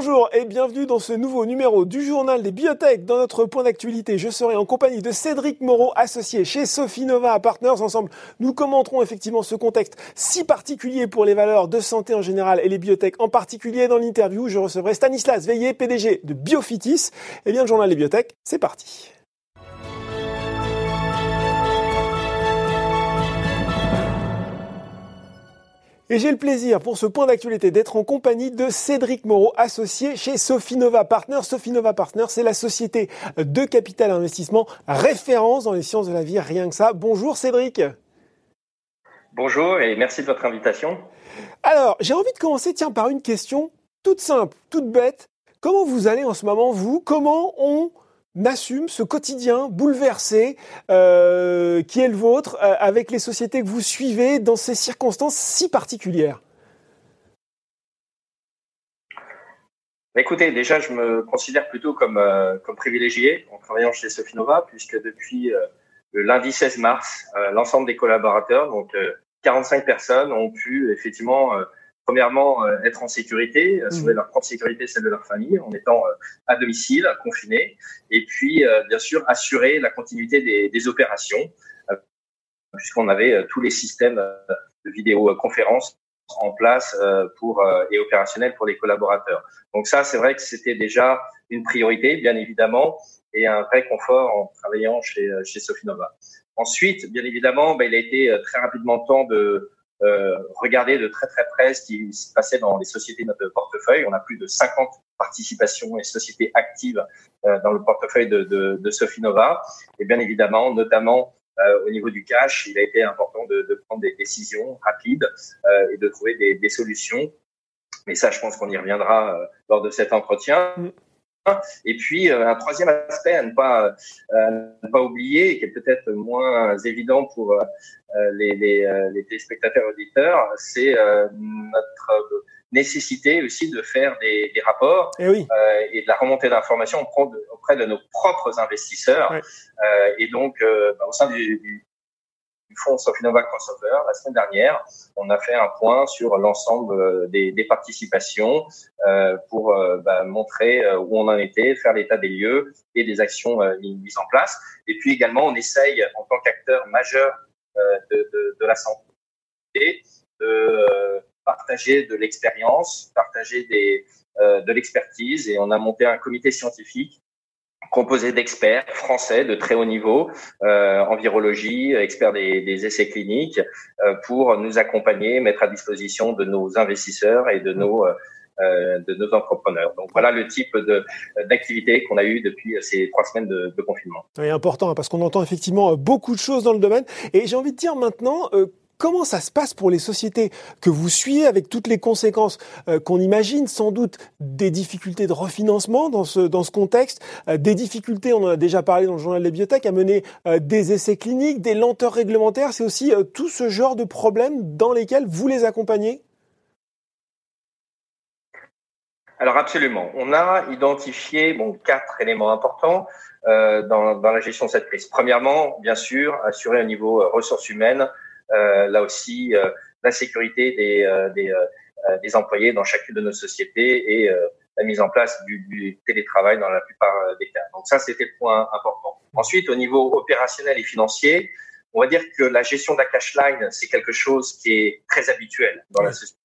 Bonjour et bienvenue dans ce nouveau numéro du journal des biotech. Dans notre point d'actualité, je serai en compagnie de Cédric Moreau, associé chez Sofinova Partners. Ensemble, nous commenterons effectivement ce contexte si particulier pour les valeurs de santé en général et les biotech en particulier. Dans l'interview, je recevrai Stanislas Veillé, PDG de Biofitis. Eh bien, le journal des biotech, c'est parti. Et j'ai le plaisir pour ce point d'actualité d'être en compagnie de Cédric Moreau, associé chez Sofinova Partners. Sofinova Partners, c'est la société de capital investissement référence dans les sciences de la vie, rien que ça. Bonjour Cédric. Bonjour et merci de votre invitation. Alors, j'ai envie de commencer tiens par une question toute simple, toute bête. Comment vous allez en ce moment vous? Comment on n'assume ce quotidien bouleversé euh, qui est le vôtre euh, avec les sociétés que vous suivez dans ces circonstances si particulières? Écoutez, déjà, je me considère plutôt comme, euh, comme privilégié en travaillant chez Sofinova, puisque depuis le lundi 16 mars, l'ensemble des collaborateurs, donc 45 personnes, ont pu effectivement premièrement, euh, être en sécurité, euh, sauver mmh. leur propre sécurité, celle de leur famille, en étant euh, à domicile, confinés, et puis, bien sûr, assurer la continuité des, des opérations, puisqu'on avait tous les systèmes de vidéoconférence en place pour et opérationnels pour les collaborateurs. Donc ça, c'est vrai que c'était déjà une priorité, bien évidemment, et un vrai confort en travaillant chez, chez Sofinova. Ensuite, bien évidemment, ben, il a été très rapidement temps de regarder de très très près ce qui se passait dans les sociétés de notre portefeuille. On a plus de 50 participations et sociétés actives euh, dans le portefeuille de, de, de Sofinova. Et bien évidemment, notamment euh, au niveau du cash, il a été important de, de prendre des décisions rapides euh, et de trouver des, des, solutions. Mais ça, je pense qu'on y reviendra euh, lors de cet entretien. Et puis euh, un troisième aspect à ne pas euh, ne pas oublier, qui est peut-être moins évident pour euh, les, les, les, téléspectateurs auditeurs, c'est notre nécessité aussi de faire des, des rapports et, eh et, de la remontée d'informations auprès de nos propres investisseurs. et donc, bah, au sein du, du, fonds Sofinova Crossover, la semaine dernière, on a fait un point sur l'ensemble euh, des, participations euh, pour euh, bah, montrer où on en était, faire l'état des lieux et des actions mises en place. Et puis également, on essaye, en tant qu'acteur majeur de, la santé, de partager de l'expérience, partager de l'expertise. Et on a monté un comité scientifique composé d'experts français de très haut niveau euh, en virologie, experts des, des essais cliniques, euh, pour nous accompagner, mettre à disposition de nos investisseurs et de nos euh, de nos entrepreneurs. Donc voilà le type de d'activité qu'on a eu depuis ces trois semaines de, de confinement. C'est important hein, parce qu'on entend effectivement beaucoup de choses dans le domaine. Et j'ai envie de dire maintenant, euh, Comment ça se passe pour les sociétés que vous suivez avec toutes les conséquences euh, qu'on imagine sans doute des difficultés de refinancement dans ce, contexte, euh, des difficultés, on en a déjà parlé dans le journal des biotech, à mener euh, des essais cliniques, des lenteurs réglementaires, c'est aussi tout ce genre de problèmes dans lesquels vous les accompagnez? Alors absolument. On a identifié bon, quatre éléments importants dans, la gestion de cette crise. Premièrement, bien sûr, assurer un niveau ressources humaines là aussi euh, la sécurité des, euh, des, des, employés dans chacune de nos sociétés et la mise en place du, du, télétravail dans la plupart des cas. Donc ça, c'était le point important. Ensuite, au niveau opérationnel et financier, on va dire que la gestion de la cash line, c'est quelque chose qui est très habituel dans la société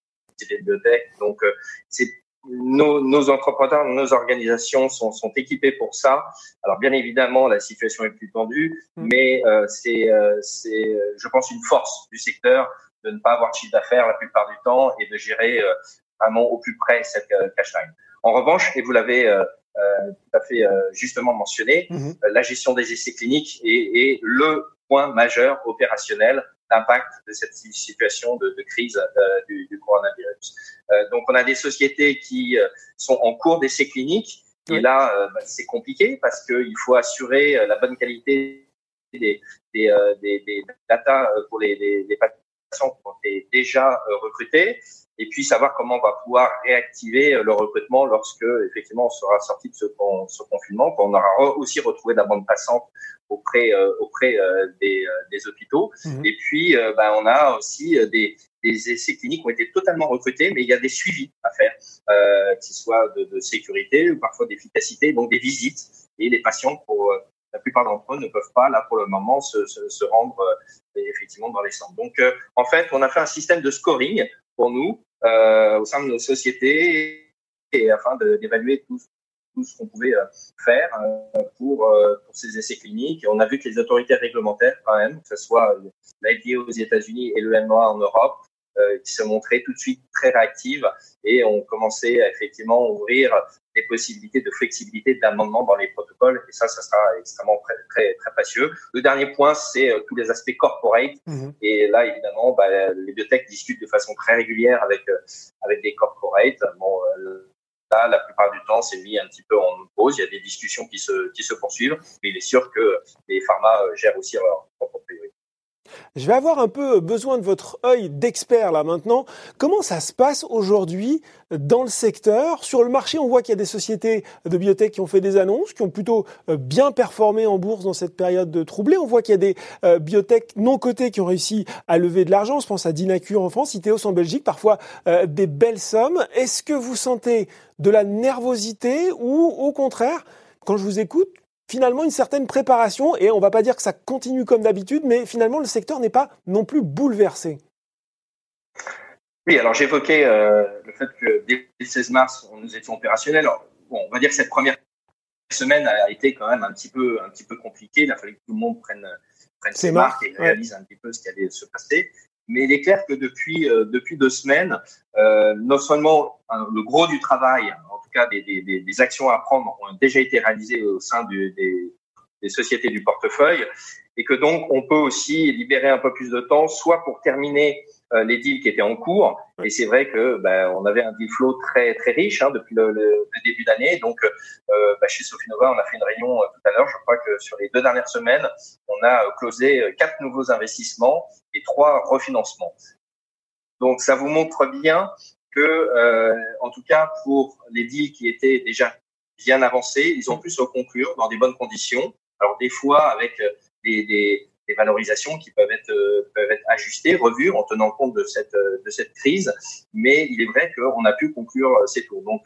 de biotech. Donc, c'est nos, nos, entrepreneurs, nos organisations sont, sont, équipés pour ça. Alors bien évidemment, la situation est plus tendue, mm. mais euh, c'est, euh, c'est, je pense, une force du secteur de ne pas avoir de chiffre d'affaires la plupart du temps et de gérer euh, vraiment au plus près cette euh, cash line. En revanche, et vous l'avez euh, tout à fait justement mentionné, mm-hmm. la gestion des essais cliniques est, est le point majeur opérationnel d'impact de cette situation de, de crise euh, du, du, coronavirus. Euh, donc, on a des sociétés qui euh, sont en cours d'essais cliniques. Et là, bah, c'est compliqué parce qu'il faut assurer la bonne qualité des, des, des, des data pour les, les, les patients qui ont été déjà recrutés et puis savoir comment on va pouvoir réactiver le recrutement lorsque effectivement on sera sorti de ce, ce confinement, qu'on aura aussi retrouvé de la bande passante auprès euh, auprès euh, des, euh, des, hôpitaux. Mhm. Et puis, bah, on a aussi des, essais cliniques ont été totalement recrutés, mais il y a des suivis à faire, euh, qu'ils soient de, de, sécurité ou parfois d'efficacité, donc des visites. Et les patients, pour euh, la plupart d'entre eux, ne peuvent pas, là, pour le moment, se, se, se rendre euh, effectivement dans les centres. Donc, euh, en fait, on a fait un système de scoring pour nous au sein de nos sociétés et afin d'évaluer tout, tout ce qu'on pouvait faire pour, pour ces essais cliniques. Et on a vu que les autorités réglementaires, quand même, que ce soit l'IDA aux États-Unis et le en Europe, euh, qui se montraient tout de suite très réactives et ont commencé à effectivement ouvrir des possibilités de flexibilité d'amendement dans les protocoles. Et ça, ça sera extrêmement très, très, très précieux. Le dernier point, c'est euh, tous les aspects corporate. Mmh. Et là, évidemment, bah, les biotech discutent de façon très régulière avec, euh, avec des corporates. Bon, la plupart du temps, c'est mis un petit peu en pause. Il y a des discussions qui se, qui se poursuivent. Mais il est sûr que les pharma gèrent aussi leur propre priorité. Je vais avoir un peu besoin de votre œil d'expert là maintenant. Comment ça se passe aujourd'hui dans le secteur? Sur le marché, on voit qu'il y a des sociétés de biotech qui ont fait des annonces, qui ont plutôt euh, bien performé en bourse dans cette période de troublée. On voit qu'il y a des euh, biotech non cotées qui ont réussi à lever de l'argent. Je pense à Dinacure en France, Iteos en Belgique, parfois euh, des belles sommes. Est-ce que vous sentez de la nervosité ou au contraire, quand je vous écoute, finalement une certaine préparation et on va pas dire que ça continue comme d'habitude, mais finalement le secteur n'est pas non plus bouleversé. Oui, alors j'évoquais euh, le fait que dès le 16 mars, on nous étions opérationnels. bon, on va dire que cette première semaine a été quand même un petit peu, un petit peu compliquée. Il a fallu que tout le monde prenne, prenne ses marques et réalise un petit peu ce qui allait se passer. Mais il est clair que depuis, euh, depuis deux semaines, euh, non seulement hein, le gros du travail cas des, des, des, actions à prendre ont déjà été réalisées au sein du, des, des sociétés du portefeuille et que donc on peut aussi libérer un peu plus de temps, soit pour terminer euh, les deals qui étaient en cours. Et c'est vrai que ben, on avait un deal flow très très riche hein, depuis le, le, début d'année. Donc euh, ben, chez Sofinova, on a fait une réunion euh, tout à l'heure. Je crois que sur les deux dernières semaines, on a closé quatre nouveaux investissements et trois refinancements. Donc ça vous montre bien que, euh, en tout cas, pour les deals qui étaient déjà bien avancés, ils ont pu se conclure dans des bonnes conditions. Alors des fois avec euh, des, des, des valorisations qui peuvent être euh, peuvent être ajustées, revues en tenant compte de cette de cette crise. Mais il est vrai qu'on a pu conclure ces tours. Donc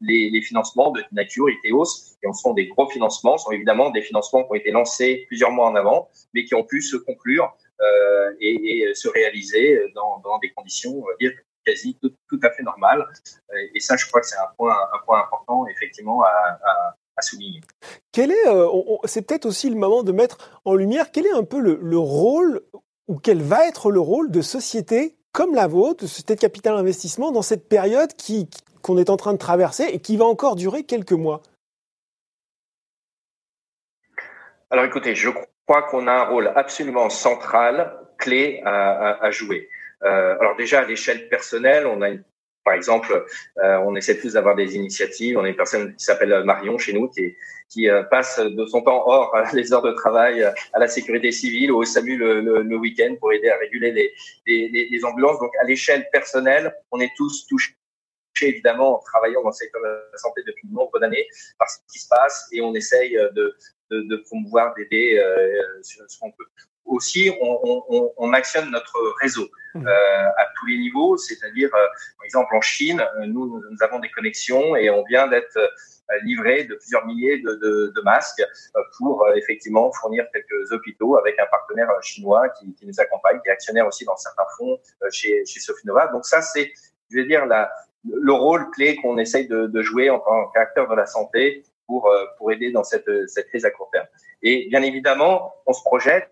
les, les financements de nature Iteos, qui en sont des gros financements, sont évidemment des financements qui ont été lancés plusieurs mois en avant, mais qui ont pu se conclure euh, et, et, se réaliser dans, dans des conditions dire, quasi tout, tout, à fait normal. Et ça, je crois que c'est un point, un point important, effectivement, à, à, à souligner. Quel est, euh, c'est peut-être aussi le moment de mettre en lumière, quel est un peu le, le rôle, ou quel va être le rôle de sociétés comme la vôtre, de société de capital investissement, dans cette période qui, qu'on est en train de traverser et qui va encore durer quelques mois? Alors écoutez, je crois qu'on a un rôle absolument central, clé à, à, à jouer. Euh, alors déjà à l'échelle personnelle, on a une, par exemple, euh, on essaie tous d'avoir des initiatives. On a une personne qui s'appelle Marion chez nous qui, qui euh, passe de son temps hors les heures de travail à la sécurité civile ou au SAMU le, le, le week-end pour aider à réguler les, les, les ambulances. Donc à l'échelle personnelle, on est tous touchés évidemment en travaillant dans le secteur de la santé depuis de nombreuses années par ce qui se passe et on essaye de, de, de promouvoir, d'aider euh, ce qu'on peut aussi, on, on, on, actionne notre réseau mmh. euh, à tous les niveaux, c'est-à-dire, euh, par exemple, en Chine, euh, nous, nous avons des connexions et on vient d'être euh, livré de plusieurs milliers de, de, de masques pour effectivement fournir quelques hôpitaux avec un partenaire chinois qui, qui, nous accompagne, qui est actionnaire aussi dans certains fonds chez, chez Sofinova. Donc ça, c'est, je vais dire, la, le rôle clé qu'on essaye de, de, jouer en tant qu'acteur de la santé pour, pour aider dans cette, cette crise à court terme. Et bien évidemment, on se projette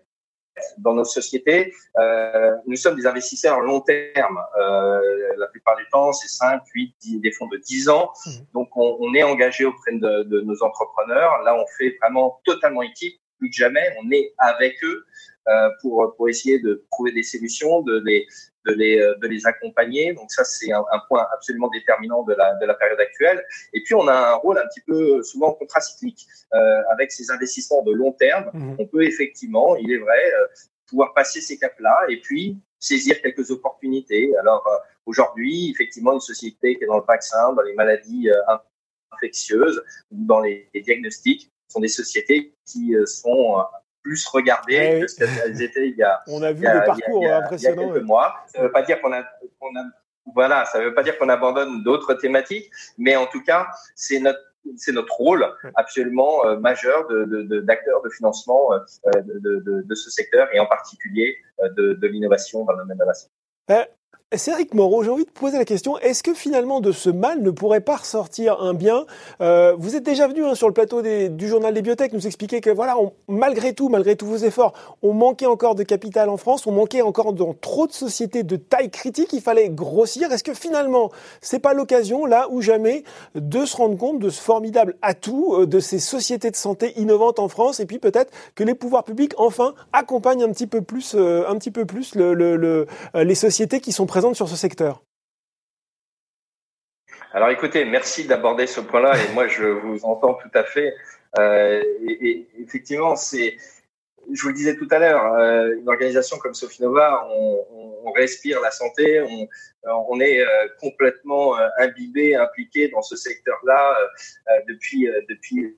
dans nos sociétés, euh, nous sommes des investisseurs long terme. Euh, la plupart du temps, c'est 5, 8, 10, des fonds de 10 ans. Mmh. Donc, on, on, est engagé auprès de, de, nos entrepreneurs. Là, on fait vraiment totalement équipe, plus que jamais. On est avec eux euh, pour, pour essayer de trouver des solutions, de les, de les, euh, de les accompagner. Donc ça, c'est un, un, point absolument déterminant de la, de la période actuelle. Et puis, on a un rôle un petit peu souvent contracyclique euh, avec ces investissements de long terme. Mmh. On peut effectivement, il est vrai, euh, pouvoir passer ces caps-là et puis saisir quelques opportunités. Alors euh, aujourd'hui, effectivement, une société qui est dans le vaccin, dans les maladies euh, infectieuses ou dans les, les diagnostics sont des sociétés qui sont plus regardées que ce qu'elles étaient il y a. On a vu des parcours impressionnants. Il y a quelques mois. Ça ne veut pas dire qu'on a, a, voilà, ça veut pas dire qu'on abandonne d'autres thématiques, mais en tout cas, c'est notre c'est notre rôle absolument euh, majeur d'acteurs de, de, financement euh, de, de, ce secteur et en particulier de, l'innovation dans le domaine de la santé. Cédric Moreau, j'ai envie de poser la question, est-ce que finalement de ce mal ne pourrait pas ressortir un bien? Euh, Vous êtes déjà venu hein, sur le plateau du journal des biotech nous expliquer que voilà, malgré tout, malgré tous vos efforts, on manquait encore de capital en France, on manquait encore dans trop de sociétés de taille critique, il fallait grossir. Est-ce que finalement, c'est pas l'occasion, là ou jamais, de se rendre compte de ce formidable atout euh, de ces sociétés de santé innovantes en France et puis peut-être que les pouvoirs publics, enfin, accompagnent un petit peu plus, euh, un petit peu plus le, les sociétés qui sont présentes sur ce secteur? Alors écoutez, merci d'aborder ce point-là et moi je vous entends tout à fait. Euh, et, effectivement, c'est, je vous le disais tout à l'heure, euh, une organisation comme Sofinova, on, on, respire la santé, on, est euh, complètement imbibé, impliqué dans ce secteur-là depuis depuis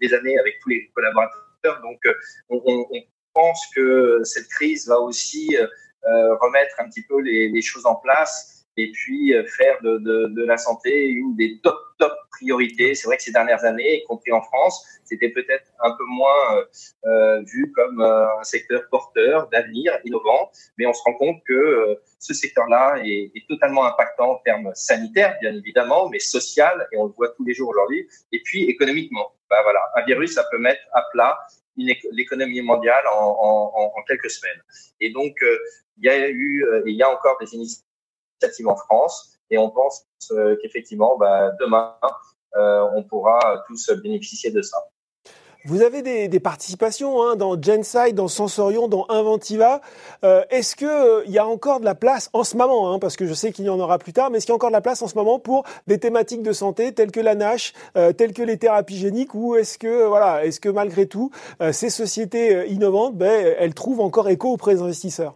des années avec tous les collaborateurs. Donc on, pense que cette crise va aussi remettre un petit peu les, les, choses en place et puis euh, faire de, de, de, la santé une des top top priorités. C'est vrai que ces dernières années, y compris en France, c'était peut-être un peu moins euh, euh vu comme un secteur porteur d'avenir, innovant, mais on se rend compte que ce secteur-là est, est, totalement impactant en termes sanitaires, bien évidemment, mais social, et on le voit tous les jours aujourd'hui, et puis économiquement. Bah voilà, un virus, ça peut mettre à plat l'économie mondiale en, en, en, quelques semaines. Et donc, il y a eu, euh, il y a encore des initiatives en France et on pense euh, qu'effectivement, bah, demain, euh, on pourra tous bénéficier de ça. Vous avez des, participations hein, dans Genside, dans Sensorion, dans Inventiva. Euh, est-ce qu'il euh, y a encore de la place en ce moment, hein, parce que je sais qu'il y en aura plus tard, mais est-ce qu'il y a encore de la place en ce moment pour des thématiques de santé telles que la NASH, euh, telles que les thérapies géniques, ou est-ce que voilà, est-ce que malgré tout, ces sociétés innovantes, ben, elles trouvent encore écho auprès des investisseurs?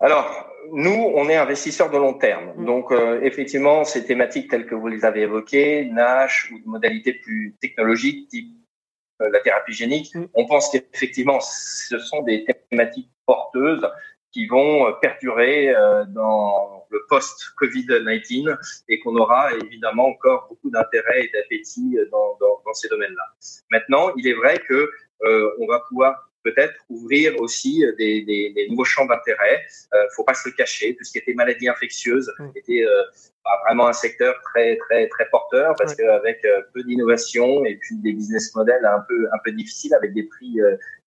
Alors, nous, on est investisseurs de long terme. Mm. Donc, euh, effectivement, ces thématiques telles que vous les avez évoquées, NASH ou de modalités plus technologiques, type euh, la thérapie génique, mm. on pense qu'effectivement, ce sont des thématiques porteuses qui vont euh, perdurer dans le post-Covid-19 et qu'on aura évidemment encore beaucoup d'intérêt et d'appétit dans, dans, dans, ces domaines-là. Maintenant, il est vrai que on va pouvoir peut-être ouvrir aussi euh, des, des, des nouveaux champs d'intérêt. Euh, faut pas se le cacher, tout ce qui était maladie infectieuse mm. était euh, vraiment un secteur très très très porteur parce qu'avec euh, peu d'innovation et puis des business models un peu un peu difficiles avec des prix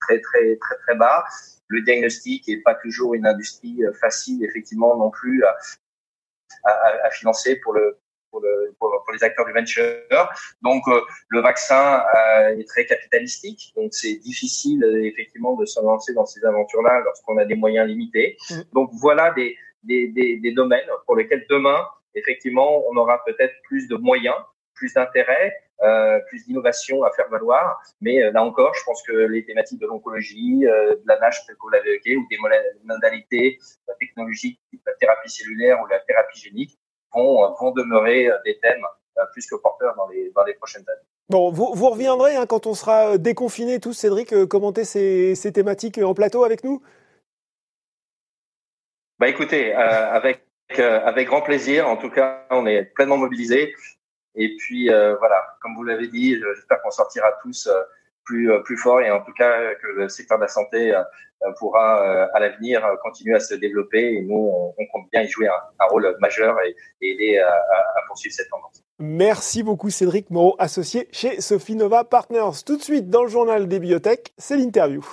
très très très très bas, le diagnostic est pas toujours une industrie facile effectivement non plus à, à, à financer pour le pour, pour, les acteurs du venture. Donc euh, le vaccin euh, est très capitalistique, donc c'est difficile euh, effectivement de se lancer dans ces aventures-là lorsqu'on a des moyens limités. Mm. Donc voilà des, des, des, des, domaines pour lesquels demain, effectivement, on aura peut-être plus de moyens, plus d'intérêt, euh, plus d'innovation à faire valoir. Mais là encore, je pense que les thématiques de l'oncologie, de la NASH, tel que vous l'avez évoqué, ou des modalités technologiques, la thérapie cellulaire ou la thérapie génique, vont, vont demeurer euh, des thèmes euh, plus que porteurs dans les, dans les prochaines années. Bon, vous, vous reviendrez hein, quand on sera déconfinés tous, Cédric, commenter ces, ces thématiques en plateau avec nous? Bah écoutez, euh, avec, avec grand plaisir. En tout cas, on est pleinement mobilisés. Et puis voilà, comme vous l'avez dit, j'espère qu'on sortira tous plus, plus fort et en tout cas que le secteur de la santé euh, pourra euh, à l'avenir euh, continuer à se développer et nous, on, compte bien y jouer un, rôle majeur et, aider à, à, poursuivre cette tendance. Merci beaucoup Cédric Moreau, associé chez Sophie Nova Partners. Tout de suite dans le journal des biotech, c'est l'interview.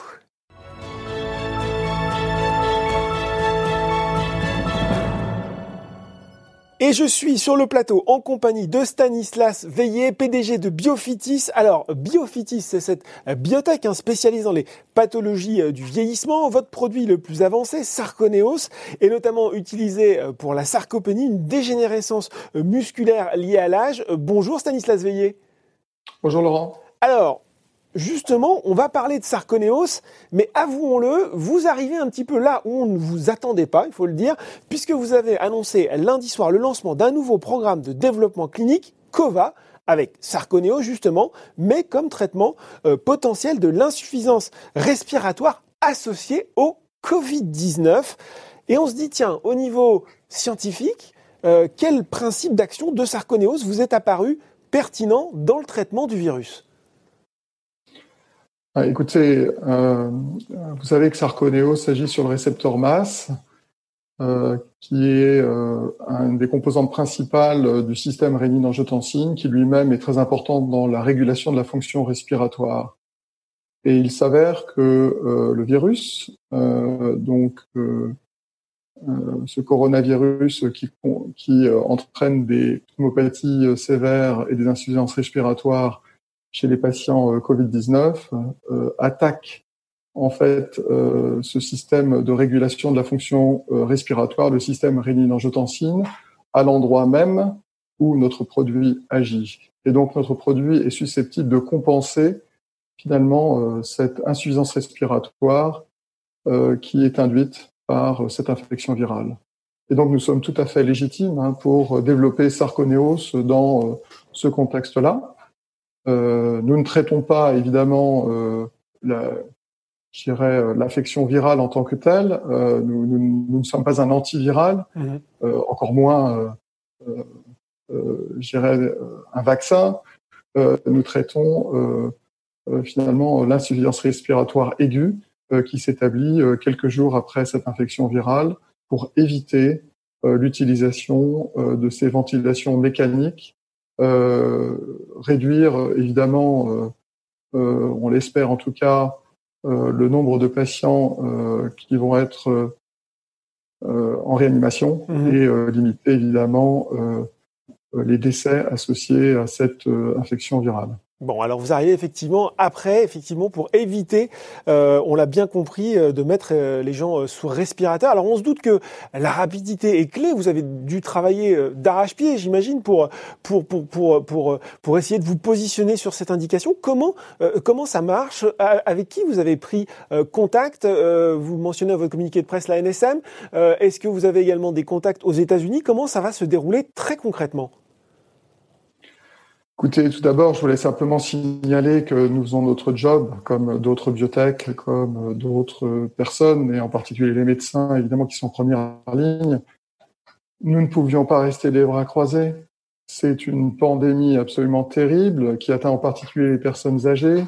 Et je suis sur le plateau en compagnie de Stanislas Veillé, PDG de Biofitis. Alors, Biofitis, c'est cette biotech hein, spécialisée dans les pathologies euh, du vieillissement. Votre produit le plus avancé, Sarconeos, est notamment utilisé euh, pour la sarcopénie, une dégénérescence euh, musculaire liée à l'âge. Bonjour Stanislas Veillé. Bonjour Laurent. Alors, justement, on va parler de Sarconeos, mais avouons-le, vous arrivez un petit peu là où on ne vous attendait pas, il faut le dire, puisque vous avez annoncé lundi soir le lancement d'un nouveau programme de développement clinique COVA avec Sarconeo justement, mais comme traitement euh, potentiel de l'insuffisance respiratoire associée au Covid-19. Et on se dit, tiens, au niveau scientifique, euh, quel principe d'action de Sarconeos vous est apparu pertinent dans le traitement du virus? Ah, Écoutez, euh, vous savez que Sarconeos s'agit sur le récepteur masse, euh, qui est euh, un des composantes principales du système rénine-angiotensine, qui lui-même est très important dans la régulation de la fonction respiratoire. Et il s'avère que le virus, donc ce coronavirus qui, qui entraîne des pneumopathies sévères et des insuffisances respiratoires chez les patients Covid-19, attaque en fait euh, ce système de régulation de la fonction euh, respiratoire, le système rénine-angiotensine, à l'endroit même où notre produit agit. Et donc notre produit est susceptible de compenser finalement euh, cette insuffisance respiratoire qui est induite par cette infection virale. Et donc nous sommes tout à fait légitimes hein, pour développer Sarconeos dans ce contexte-là. Nous ne traitons pas évidemment la, je dirais, euh, l'affection virale en tant que telle. Euh, nous, nous, ne sommes pas un antiviral, mhm. euh, encore moins, je dirais, un vaccin. nous traitons finalement l'insuffisance respiratoire aiguë qui s'établit quelques jours après cette infection virale pour éviter l'utilisation de ces ventilations mécaniques, réduire évidemment, on l'espère en tout cas, euh, le nombre de patients euh, qui vont être euh, en réanimation mhm. et limiter évidemment les décès associés à cette infection virale. Bon, alors vous arrivez effectivement après, effectivement, pour éviter, euh, on l'a bien compris, euh, de mettre euh, les gens sous respirateur. Alors on se doute que la rapidité est clé. Vous avez dû travailler d'arrache-pied, j'imagine, pour, pour pour pour pour essayer de vous positionner sur cette indication. Comment comment ça marche? Avec qui vous avez pris contact? Vous mentionnez à votre communiqué de presse la NSM. Est-ce que vous avez également des contacts aux États-Unis? Comment ça va se dérouler très concrètement? Écoutez, tout d'abord, je voulais simplement signaler que nous faisons notre job, comme d'autres biotech, comme d'autres personnes, et en particulier les médecins, évidemment, qui sont en première ligne. Nous ne pouvions pas rester les bras croisés. C'est une pandémie absolument terrible qui atteint en particulier les personnes âgées,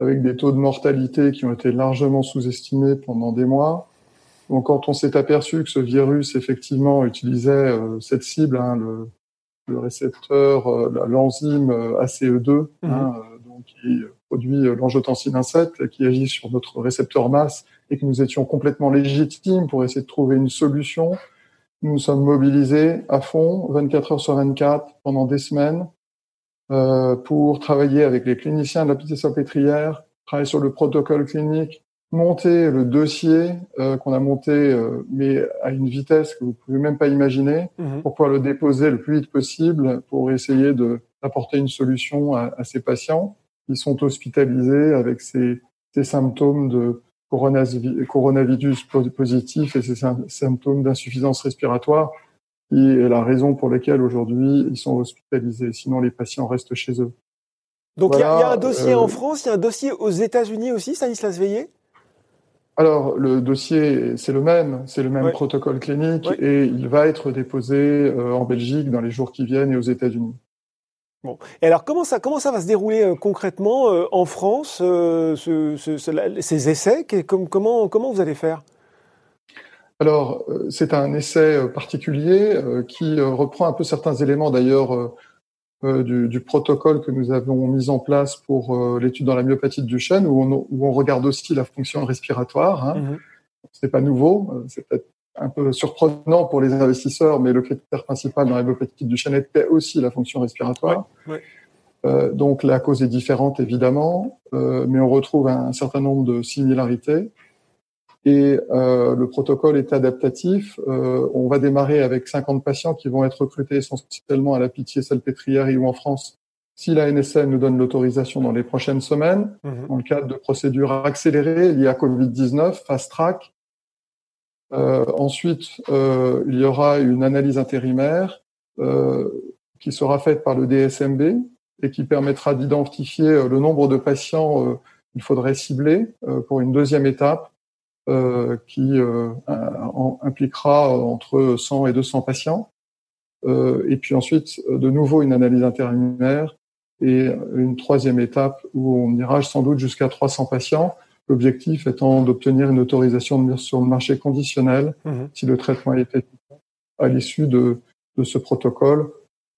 avec des taux de mortalité qui ont été largement sous-estimés pendant des mois. Donc, quand on s'est aperçu que ce virus, effectivement, utilisait euh, cette cible, hein, le, le récepteur, euh, l'enzyme euh, ACE2, mhm. hein, euh, donc, qui produit l'angiotensine 7, qui agit sur notre récepteur masse, et que nous étions complètement légitimes pour essayer de trouver une solution. Nous nous sommes mobilisés à fond, 24 heures sur 24, pendant des semaines, euh, pour travailler avec les cliniciens de la petite salpêtrière, travailler sur le protocole clinique, monter le dossier euh, qu'on a monté, euh, mais à une vitesse que vous pouvez même pas imaginer, mhm. pour pouvoir le déposer le plus vite possible, pour essayer de d'apporter une solution à, à, ces patients qui sont hospitalisés avec ces, ces symptômes de coronavirus positif et ces symptômes d'insuffisance respiratoire, qui est la raison pour laquelle aujourd'hui ils sont hospitalisés. Sinon, les patients restent chez eux. Donc il y, a un dossier en euh, France, il y a un dossier aux États-Unis aussi, Stanislas Veillé? Alors, le dossier, c'est le même, c'est le même protocole clinique et il va être déposé euh, en Belgique dans les jours qui viennent et aux États-Unis. Bon. Et alors, comment ça, comment ça va se dérouler euh, concrètement euh, en France, ce, ces essais? Comment, comment vous allez faire? Alors, c'est un essai particulier qui reprend un peu certains éléments d'ailleurs du, du, protocole que nous avons mis en place pour euh, l'étude dans la myopathie de Duchenne, où on, où on regarde aussi la fonction respiratoire. Hein. Mmh. C'est pas nouveau, euh, c'est peut-être un peu surprenant pour les investisseurs, mais le critère principal dans la myopathie de Duchenne était aussi la fonction respiratoire. Ouais, Euh, donc la cause est différente évidemment, euh, mais on retrouve un certain nombre de similarités et euh, le protocole est adaptatif. Euh, on va démarrer avec 50 patients qui vont être recrutés essentiellement à la Pitié Salpêtrière ou en France. Si la NSM nous donne l'autorisation dans les prochaines semaines, mhm. dans le cadre de procédures accélérées liées à Covid-19, fast track. Euh, ensuite, euh, il y aura une analyse intérimaire. Euh, qui sera faite par le DSMB et qui permettra d'identifier le nombre de patients qu'il faudrait cibler pour une deuxième étape qui impliquera entre 100 et 200 patients. et puis ensuite, de nouveau, une analyse intérimaire et une troisième étape où on ira sans doute jusqu'à 300 patients. L'objectif étant d'obtenir une autorisation de mise sur le marché conditionnel mhm. si le traitement est efficace à l'issue de, de, ce protocole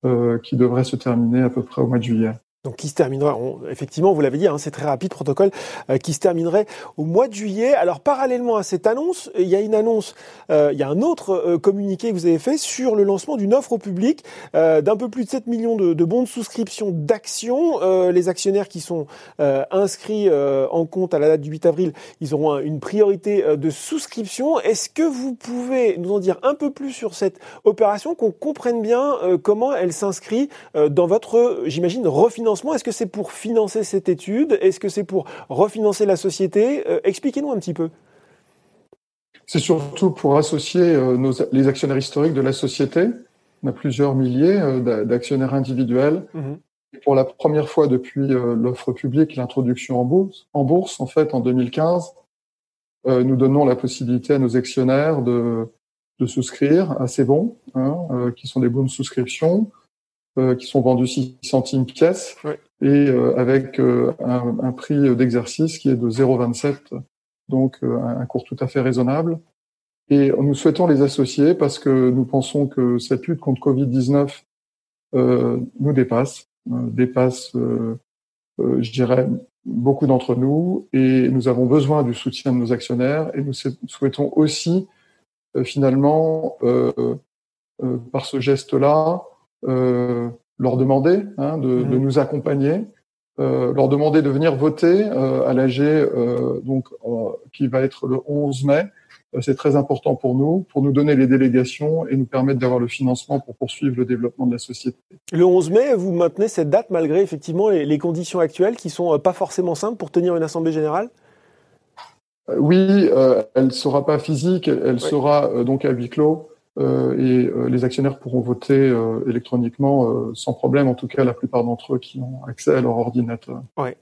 euh, qui devrait se terminer à peu près au mois de juillet. Donc qui se terminera, effectivement, vous l'avez dit, hein, c'est très rapide, protocole euh, qui se terminerait au mois de juillet. Alors parallèlement à cette annonce, il y a une annonce, euh, il y a un autre euh, communiqué que vous avez fait sur le lancement d'une offre au public d'un peu plus de 7 millions de, de bons de souscription d'actions. les actionnaires qui sont inscrits en compte à la date du 8 avril, ils auront une priorité de souscription. Est-ce que vous pouvez nous en dire un peu plus sur cette opération, qu'on comprenne bien comment elle s'inscrit dans votre, j'imagine, refinancement est-ce que c'est pour financer cette étude? Est-ce que c'est pour refinancer la société? Euh, Expliquez-nous un petit peu. C'est surtout pour associer euh, les actionnaires historiques de la société. On a plusieurs milliers euh, d'actionnaires individuels. Mhm. Pour la première fois depuis l'offre publique, l'introduction en bourse, en bourse, en fait, en 2015, nous donnons la possibilité à nos actionnaires de, souscrire à ces bons, hein, qui sont des bons de souscription, euh, qui sont vendus 6 centimes pièce et euh, avec euh, un, un, prix d'exercice qui est de 0,27, donc un cours tout à fait raisonnable. Et nous souhaitons les associer parce que nous pensons que cette lutte contre Covid-19 nous dépasse, dépasse, je dirais, beaucoup d'entre nous. Et nous avons besoin du soutien de nos actionnaires et nous souhaitons aussi finalement euh, par ce geste-là euh, leur demander hein, de, de, mhm. nous accompagner, euh, leur demander de venir voter euh, à l'AG euh, donc qui va être le 11 mai. C'est très important pour nous, pour nous donner les délégations et nous permettre d'avoir le financement pour poursuivre le développement de la société. Le 11 mai, vous maintenez cette date malgré effectivement les, les conditions actuelles qui sont pas forcément simples pour tenir une assemblée générale? Oui, euh, elle sera pas physique, elle sera donc à huis clos. Euh, et euh, les actionnaires pourront voter euh, électroniquement sans problème, en tout cas la plupart d'entre eux qui ont accès à leur ordinateur. Ouais.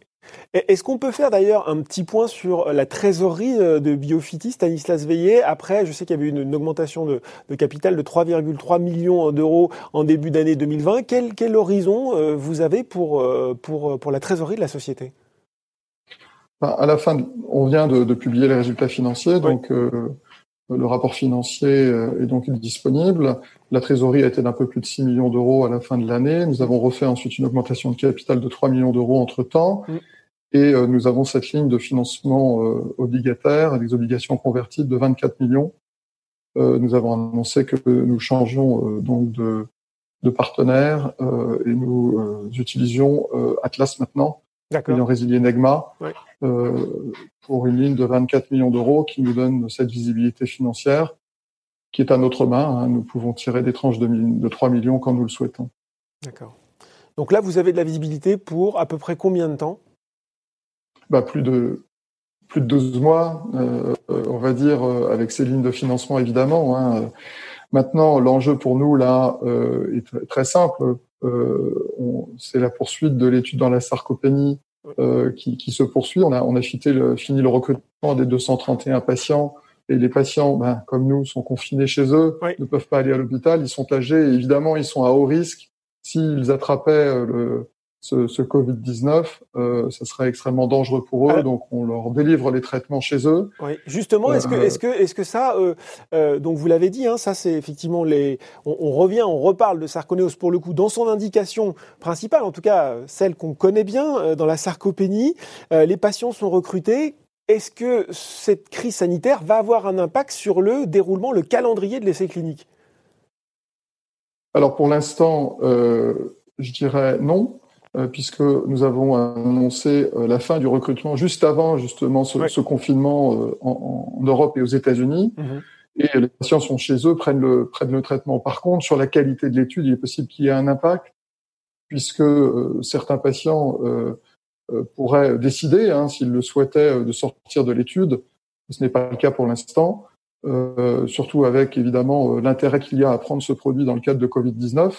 Est-ce qu'on peut faire d'ailleurs un petit point sur la trésorerie de Biofiti, Stanislas Veillet Après, je sais qu'il y avait une, une augmentation de, de, capital de 3,3 millions d'euros en début d'année 2020. Quel, quel horizon vous avez pour, pour, pour la trésorerie de la société? À la fin, on vient de, de publier les résultats financiers, donc le rapport financier euh, est donc disponible. La trésorerie a été d'un peu plus de 6 millions d'euros à la fin de l'année. Nous avons refait ensuite une augmentation de capital de 3 millions d'euros entre-temps. Mm. Et euh, nous avons cette ligne de financement euh, obligataire, des obligations convertibles de 24 millions. nous avons annoncé que nous changeons donc de, de partenaire et nous utilisions Atlas maintenant, ayant résilié Negma. Euh, pour une ligne de 24 millions d'euros qui nous donne cette visibilité financière qui est à notre main. Hein. Nous pouvons tirer des tranches de, de 3 millions quand nous le souhaitons. D'accord. Donc là, vous avez de la visibilité pour à peu près combien de temps? Bah, plus de plus de 12 mois, euh, on va dire, euh, avec ces lignes de financement évidemment. Hein. Maintenant, l'enjeu pour nous là euh, est très simple. Euh, c'est la poursuite de l'étude dans la sarcopénie euh, qui, qui, se poursuit. On a, on a fini le, fini le recrutement des 231 patients et les patients, ben, comme nous, sont confinés chez eux, ne peuvent pas aller à l'hôpital, ils sont âgés et évidemment, ils sont à haut risque. S'ils attrapaient euh, le, ce, ce Covid-19, euh, ça serait extrêmement dangereux pour eux. Donc, on leur délivre les traitements chez eux. Oui, justement, est-ce que, euh, est-ce que, est-ce que ça, euh, euh, donc vous l'avez dit, hein, ça c'est effectivement les. On, on, revient, on reparle de sarconéose pour le coup dans son indication principale, en tout cas celle qu'on connaît bien dans la sarcopénie. les patients sont recrutés. Est-ce que cette crise sanitaire va avoir un impact sur le déroulement, le calendrier de l'essai clinique? Alors pour l'instant, je dirais non. Euh, puisque nous avons annoncé euh, la fin du recrutement juste avant justement ce, ce confinement euh, en, en, Europe et aux États-Unis. Mhm. Et les patients sont chez eux, prennent le, prennent le traitement. Par contre, sur la qualité de l'étude, il est possible qu'il y ait un impact, puisque certains patients pourraient décider, hein, s'ils le souhaitaient, de sortir de l'étude. Ce n'est pas le cas pour l'instant, surtout avec évidemment l'intérêt qu'il y a à prendre ce produit dans le cadre de Covid-19.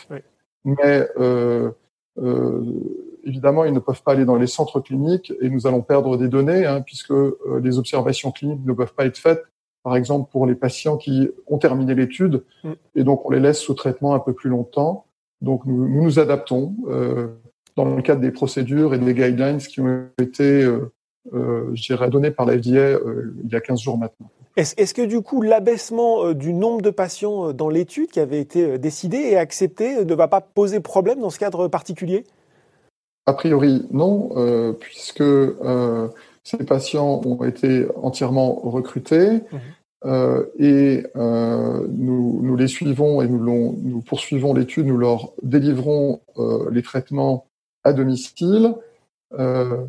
mais évidemment, ils ne peuvent pas aller dans les centres cliniques et nous allons perdre des données hein, puisque les observations cliniques ne peuvent pas être faites par exemple pour les patients qui ont terminé l'étude, mm. et donc on les laisse sous traitement un peu plus longtemps. Donc nous nous, nous adaptons euh, dans le cadre des procédures et des guidelines qui ont été, euh, euh, je dirais, données par la FDA euh, il y a 15 jours maintenant. Est-ce est que du coup l'abaissement euh, du nombre de patients dans l'étude qui avait été décidé et accepté ne va pas poser problème dans ce cadre particulier? A priori non, puisque ces patients ont été entièrement recrutés. Mmh. Euh, et euh, nous, nous, les suivons et nous, nous poursuivons l'étude, nous leur délivrons euh, les traitements à domicile. Euh,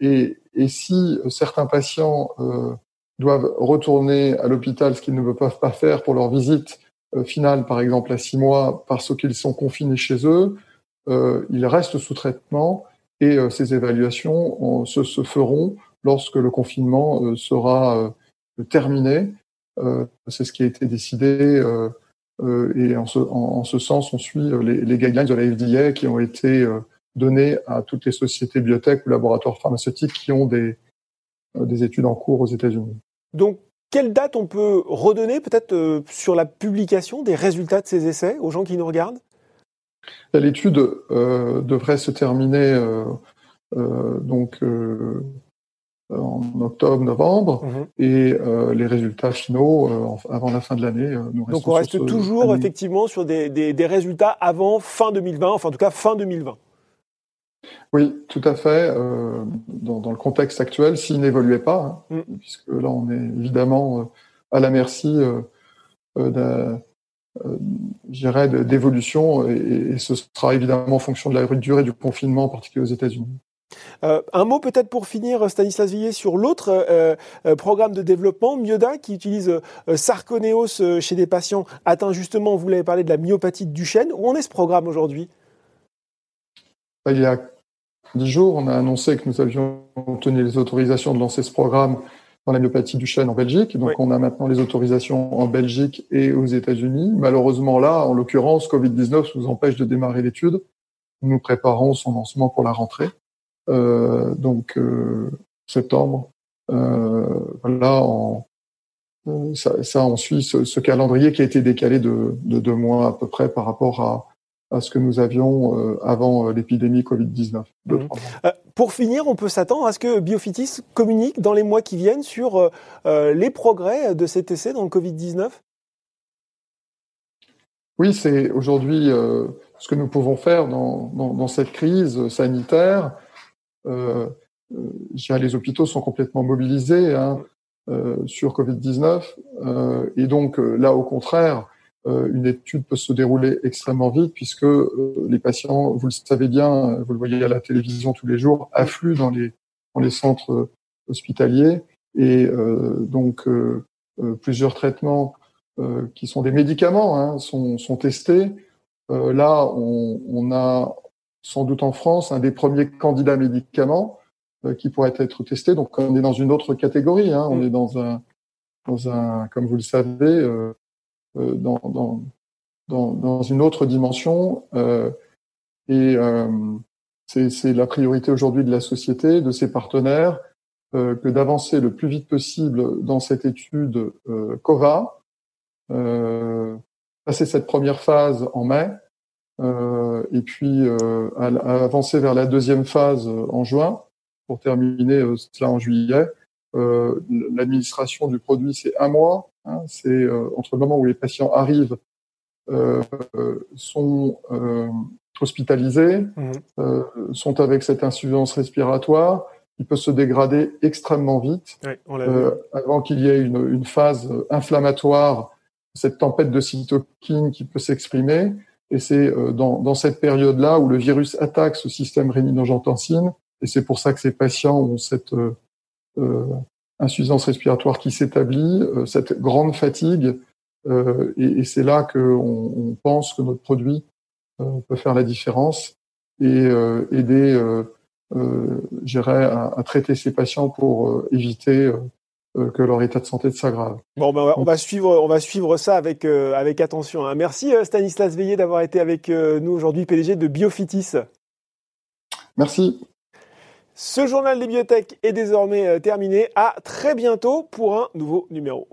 et, et, si certains patients euh, doivent retourner à l'hôpital, ce qu'ils ne peuvent pas faire pour leur visite finale, par exemple à six mois, parce qu'ils sont confinés chez eux, ils restent sous traitement et ces évaluations se, se, feront lorsque le confinement sera terminé. Euh, c'est ce qui a été décidé euh, euh, et en ce, en, ce, sens, on suit les, les, guidelines de la FDA qui ont été donnés à toutes les sociétés biotech ou laboratoires pharmaceutiques qui ont des, des études en cours aux États-Unis. Donc, quelle date on peut redonner peut-être sur la publication des résultats de ces essais aux gens qui nous regardent? L'étude euh, devrait se terminer euh, euh, donc en octobre, novembre, mhm. et euh, les résultats finaux euh, avant la fin de l'année. Euh, Donc on reste toujours effectivement sur des, des, des, résultats avant fin 2020, enfin en tout cas fin 2020. Oui, tout à fait. Euh, dans, dans, le contexte actuel, s'il n'évoluait pas, hein, mm. puisque là on est évidemment à la merci euh, d'évolution, et, et, ce sera évidemment en fonction de la durée du confinement, en particulier aux États-Unis. Euh, un mot peut-être pour finir, Stanislas Villiers, sur l'autre euh, euh, programme de développement, Myoda, qui utilise Sarconeos chez des patients atteints justement, vous l'avez parlé, de la myopathie de Duchenne. Où en est ce programme aujourd'hui? Il y a dix jours, on a annoncé que nous avions obtenu les autorisations de lancer ce programme dans la myopathie du chêne en Belgique. Donc, on a maintenant les autorisations en Belgique et aux États-Unis. Malheureusement, là, en l'occurrence, Covid-19 nous empêche de démarrer l'étude. Nous préparons son lancement pour la rentrée. Euh, donc euh, septembre. Euh, voilà, en, ça, ça, on suit ce, ce, calendrier qui a été décalé de, de, deux mois à peu près par rapport à, à ce que nous avions euh, avant l'épidémie Covid-19. Mmh. Euh, pour finir, on peut s'attendre à ce que Biofitis communique dans les mois qui viennent sur euh, les progrès de cet essai dans le Covid-19 Oui, c'est aujourd'hui ce que nous pouvons faire dans, dans, dans cette crise sanitaire. Euh, euh les hôpitaux sont complètement mobilisés hein, euh, sur Covid-19. Euh, et donc là, au contraire, une étude peut se dérouler extrêmement vite puisque les patients, vous le savez bien, vous le voyez à la télévision tous les jours, affluent dans les, dans les centres hospitaliers. Et donc, plusieurs traitements qui sont des médicaments hein, sont, sont, testés. là, on, on, a sans doute en France, un des premiers candidats médicaments euh, qui pourrait être testé. Donc, on est dans une autre catégorie. Hein. On mm. est dans un, dans un, comme vous le savez, euh, euh dans, dans, une autre dimension. Euh, et euh, c'est la priorité aujourd'hui de la société, de ses partenaires, que d'avancer le plus vite possible dans cette étude COVA. passer cette première phase en mai euh, et puis euh, avancer vers la deuxième phase euh, en juin pour terminer cela en juillet. L'administration du produit, c'est un mois. Hein, c'est entre le moment où les patients arrivent, sont hospitalisés, mmh. sont avec cette insuffisance respiratoire, il peut se dégrader extrêmement vite euh, avant qu'il y ait une, une, phase inflammatoire, cette tempête de cytokines qui peut s'exprimer. Et c'est euh, dans, dans, cette période-là où le virus attaque ce système rénine-angiotensine, et c'est pour ça que ces patients ont cette euh, euh euh, insuffisance respiratoire qui s'établit, euh, cette grande fatigue, euh, et, c'est là qu'on on pense que notre produit peut faire la différence et aider, j'irais, à, traiter ces patients pour éviter que leur état de santé s'aggrave. Ben, on va suivre, ça avec attention. Hein. Merci Stanislas Veillé d'avoir été avec nous aujourd'hui, PDG de Biofitis. Merci. Ce journal des bibliothèques est désormais euh, terminé. À très bientôt pour un nouveau numéro.